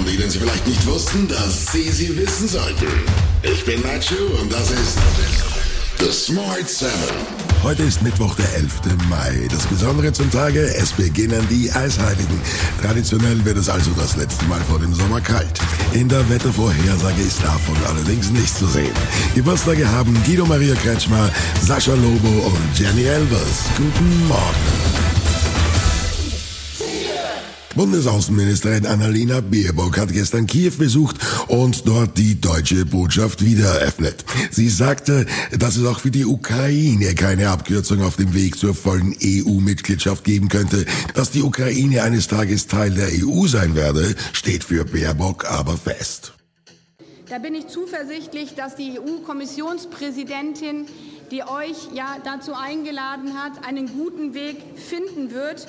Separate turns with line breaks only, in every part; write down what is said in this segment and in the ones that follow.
von denen Sie vielleicht nicht wussten, dass Sie sie wissen sollten. Ich bin Nacho und das ist The Smart Seven.
Heute ist Mittwoch, der 11. Mai. Das Besondere zum Tage, es beginnen die Eisheiligen. Traditionell wird es also das letzte Mal vor dem Sommer kalt. In der Wettervorhersage ist davon allerdings nichts zu sehen. Geburtstage haben Guido Maria Kretschmer, Sascha Lobo und Jenny Elvers. Guten Morgen. Bundesaußenministerin Annalena Baerbock hat gestern Kiew besucht und dort die deutsche Botschaft wieder eröffnet. Sie sagte, dass es auch für die Ukraine keine Abkürzung auf dem Weg zur vollen EU-Mitgliedschaft geben könnte. Dass die Ukraine eines Tages Teil der EU sein werde, steht für Baerbock aber fest.
Da bin ich zuversichtlich, dass die EU-Kommissionspräsidentin, die euch ja dazu eingeladen hat, einen guten Weg finden wird,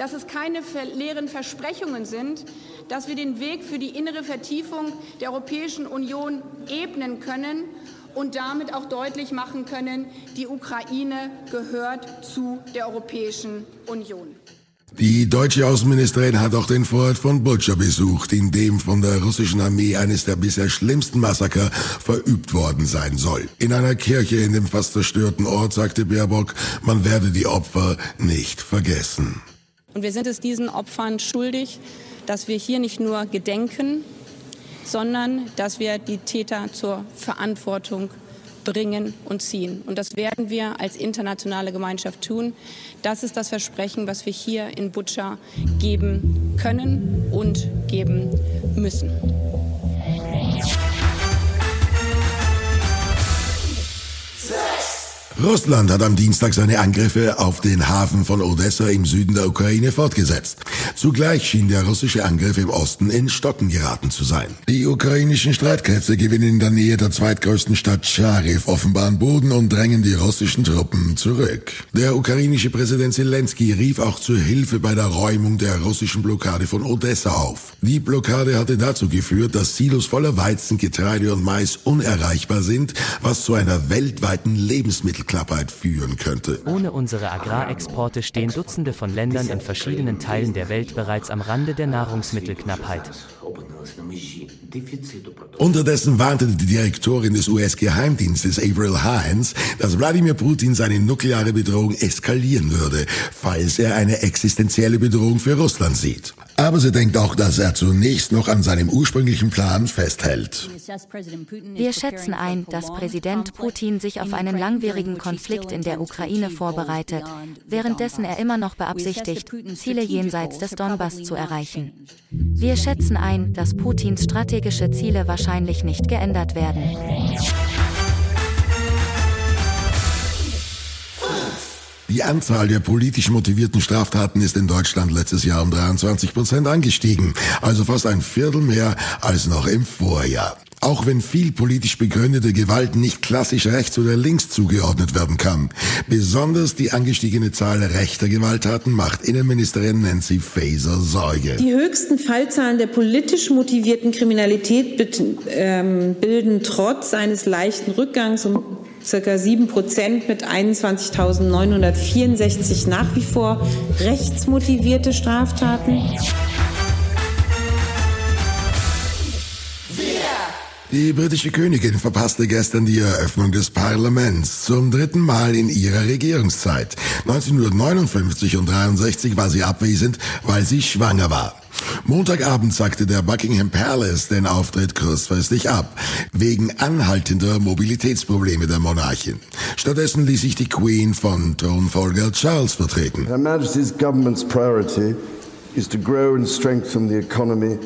dass es keine leeren Versprechungen sind, dass wir den Weg für die innere Vertiefung der Europäischen Union ebnen können und damit auch deutlich machen können, die Ukraine gehört zu der Europäischen Union.
Die deutsche Außenministerin hat auch den Vorort von Butscha besucht, in dem von der russischen Armee eines der bisher schlimmsten Massaker verübt worden sein soll. In einer Kirche in dem fast zerstörten Ort sagte Baerbock, man werde die Opfer nicht vergessen.
Und wir sind es diesen Opfern schuldig, dass wir hier nicht nur gedenken, sondern dass wir die Täter zur Verantwortung bringen und ziehen. Und das werden wir als internationale Gemeinschaft tun. Das ist das Versprechen, was wir hier in Butscha geben können und geben müssen.
Russland hat am Dienstag seine Angriffe auf den Hafen von Odessa im Süden der Ukraine fortgesetzt. Zugleich schien der russische Angriff im Osten in Stocken geraten zu sein. Die ukrainischen Streitkräfte gewinnen in der Nähe der zweitgrößten Stadt Charkiw offenbar an Boden und drängen die russischen Truppen zurück. Der ukrainische Präsident Zelensky rief auch zur Hilfe bei der Räumung der russischen Blockade von Odessa auf. Die Blockade hatte dazu geführt, dass Silos voller Weizen, Getreide und Mais unerreichbar sind, was zu einer weltweiten Lebensmittel Knappheit führen könnte.
Ohne unsere Agrarexporte stehen Dutzende von Ländern in verschiedenen Teilen der Welt bereits am Rande der Nahrungsmittelknappheit.
Unterdessen warnte die Direktorin des US-Geheimdienstes Avril Haines, dass Wladimir Putin seine nukleare Bedrohung eskalieren würde, falls er eine existenzielle Bedrohung für Russland sieht. Aber sie denkt auch, dass er zunächst noch an seinem ursprünglichen Plan festhält.
Wir schätzen ein, dass Präsident Putin sich auf einen langwierigen Konflikt in der Ukraine vorbereitet, währenddessen er immer noch beabsichtigt, Ziele jenseits des Donbass zu erreichen. Wir schätzen ein, dass Putins strategische Ziele wahrscheinlich nicht geändert werden.
Die Anzahl der politisch motivierten Straftaten ist in Deutschland letztes Jahr um 23 Prozent angestiegen, also fast ein Viertel mehr als noch im Vorjahr. Auch wenn viel politisch begründete Gewalt nicht klassisch rechts oder links zugeordnet werden kann. Besonders die angestiegene Zahl rechter Gewalttaten macht Innenministerin Nancy Faeser Sorge.
Die höchsten Fallzahlen der politisch motivierten Kriminalität ähm, bilden trotz eines leichten Rückgangs um circa 7 Prozent mit 21.964 nach wie vor rechtsmotivierte Straftaten.
Die britische Königin verpasste gestern die Eröffnung des Parlaments zum dritten Mal in ihrer Regierungszeit. 1959 und 63 war sie abwesend, weil sie schwanger war. Montagabend sagte der Buckingham Palace den Auftritt kurzfristig ab, wegen anhaltender Mobilitätsprobleme der Monarchin. Stattdessen ließ sich die Queen von Thronfolger Charles vertreten.
Her Majesty's government's priority is to grow and strengthen the economy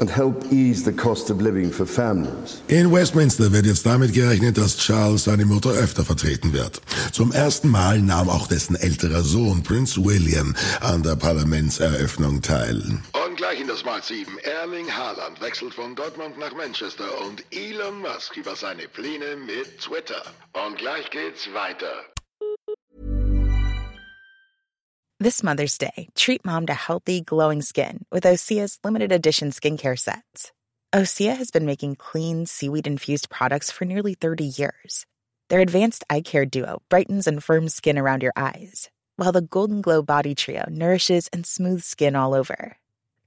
and help ease the cost of living for families.
In Westminster wird jetzt damit gerechnet, dass Charles seine Mutter öfter vertreten wird. Zum ersten Mal nahm auch dessen älterer Sohn Prince William an der Parlamentseröffnung teil.
Und gleich in das Smart 7. Erling Haaland wechselt von Dortmund nach Manchester und Elon Musk über seine Pläne mit Twitter. Und gleich geht's weiter.
This Mother's Day, treat mom to healthy, glowing skin with Osea's limited edition skincare sets. Osea has been making clean, seaweed infused products for nearly 30 years. Their advanced eye care duo brightens and firms skin around your eyes, while the Golden Glow Body Trio nourishes and smooths skin all over.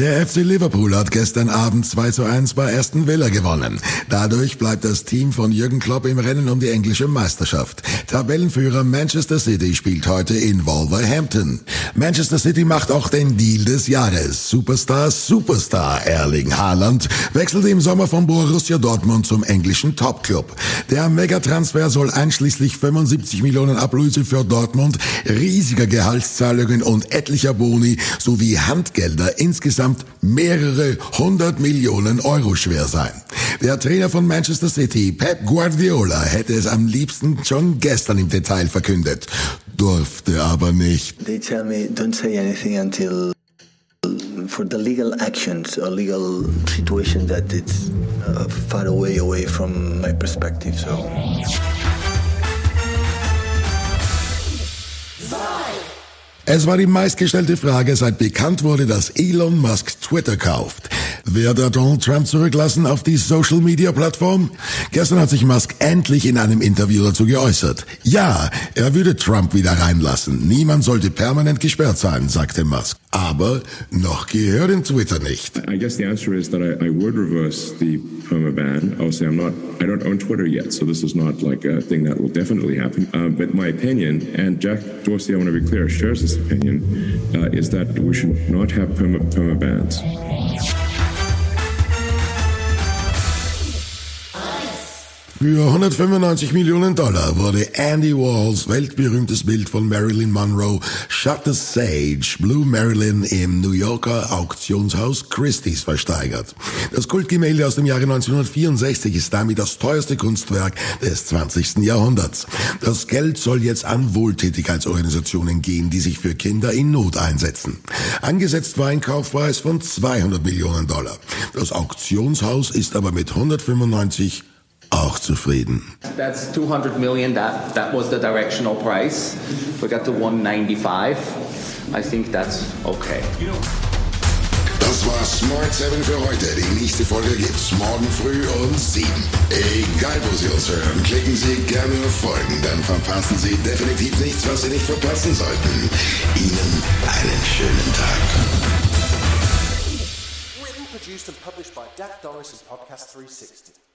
Der FC Liverpool hat gestern Abend 2 zu 1 bei Aston Villa gewonnen. Dadurch bleibt das Team von Jürgen Klopp im Rennen um die englische Meisterschaft. Tabellenführer Manchester City spielt heute in Wolverhampton. Manchester City macht auch den Deal des Jahres. Superstar, Superstar Erling Haaland wechselt im Sommer von Borussia Dortmund zum englischen Topclub. Der Megatransfer soll einschließlich 75 Millionen Ablöse für Dortmund, riesiger Gehaltszahlungen und etlicher Boni sowie Handgelder insgesamt mehrere hundert Millionen Euro schwer sein. Der Trainer von Manchester City, Pep Guardiola, hätte es am liebsten schon gestern im Detail verkündet, durfte aber nicht.
They tell me don't say anything until for the legal actions or legal situation that it's uh, far away away from my perspective. So.
Es war die meistgestellte Frage, seit bekannt wurde, dass Elon Musk Twitter kauft. Wird er Donald Trump zurücklassen auf die Social-Media-Plattform? Gestern hat sich Musk endlich in einem Interview dazu geäußert. Ja, er würde Trump wieder reinlassen. Niemand sollte permanent gesperrt sein, sagte Musk. Aber noch gehört in Twitter nicht.
I guess the answer is that I, I would reverse the perma ban. Obviously, I'm not. I don't own Twitter yet, so this is not like a thing that will definitely happen. Uh, but my opinion, and Jack Dorsey, I want to be clear, shares this opinion, uh, is that we should not have perma, perma bans.
Für 195 Millionen Dollar wurde Andy Walls weltberühmtes Bild von Marilyn Monroe Shut the Sage Blue Marilyn im New Yorker Auktionshaus Christie's versteigert. Das Kultgemälde aus dem Jahre 1964 ist damit das teuerste Kunstwerk des 20. Jahrhunderts. Das Geld soll jetzt an Wohltätigkeitsorganisationen gehen, die sich für Kinder in Not einsetzen. Angesetzt war ein Kaufpreis von 200 Millionen Dollar. Das Auktionshaus ist aber mit 195 auch zufrieden.
That's 200 million. That that was the directional price. We got to 195. I think that's okay.
Das war Smart 7 für heute. Die nächste Folge gibt's morgen früh um 7. Egal wo Sie uns hören, klicken Sie gerne auf Folgen, dann verpassen Sie definitiv nichts, was Sie nicht verpassen sollten. Ihnen einen schönen Tag.
Written, produced, and published by Dak Doris and Podcast 360.